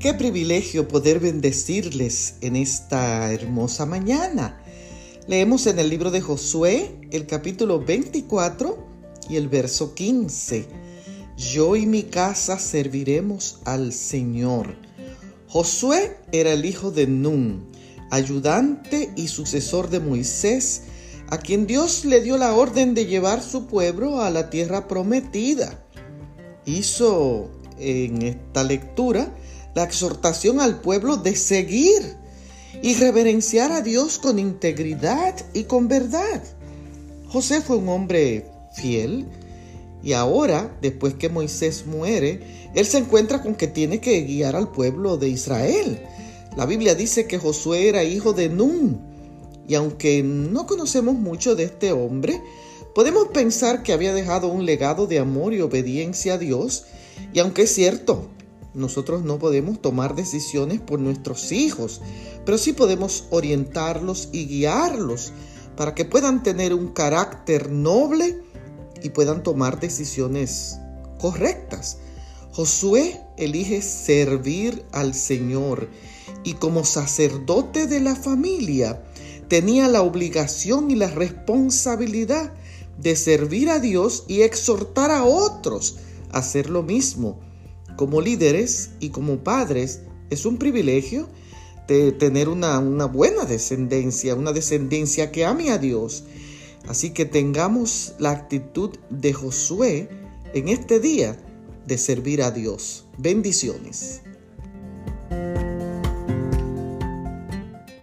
Qué privilegio poder bendecirles en esta hermosa mañana. Leemos en el libro de Josué el capítulo 24 y el verso 15. Yo y mi casa serviremos al Señor. Josué era el hijo de Nun, ayudante y sucesor de Moisés, a quien Dios le dio la orden de llevar su pueblo a la tierra prometida. Hizo en esta lectura la exhortación al pueblo de seguir y reverenciar a Dios con integridad y con verdad. José fue un hombre fiel y ahora, después que Moisés muere, él se encuentra con que tiene que guiar al pueblo de Israel. La Biblia dice que Josué era hijo de Nun y aunque no conocemos mucho de este hombre, podemos pensar que había dejado un legado de amor y obediencia a Dios y aunque es cierto, nosotros no podemos tomar decisiones por nuestros hijos, pero sí podemos orientarlos y guiarlos para que puedan tener un carácter noble y puedan tomar decisiones correctas. Josué elige servir al Señor y como sacerdote de la familia tenía la obligación y la responsabilidad de servir a Dios y exhortar a otros a hacer lo mismo como líderes y como padres es un privilegio de tener una, una buena descendencia, una descendencia que ame a Dios. Así que tengamos la actitud de Josué en este día de servir a Dios. Bendiciones.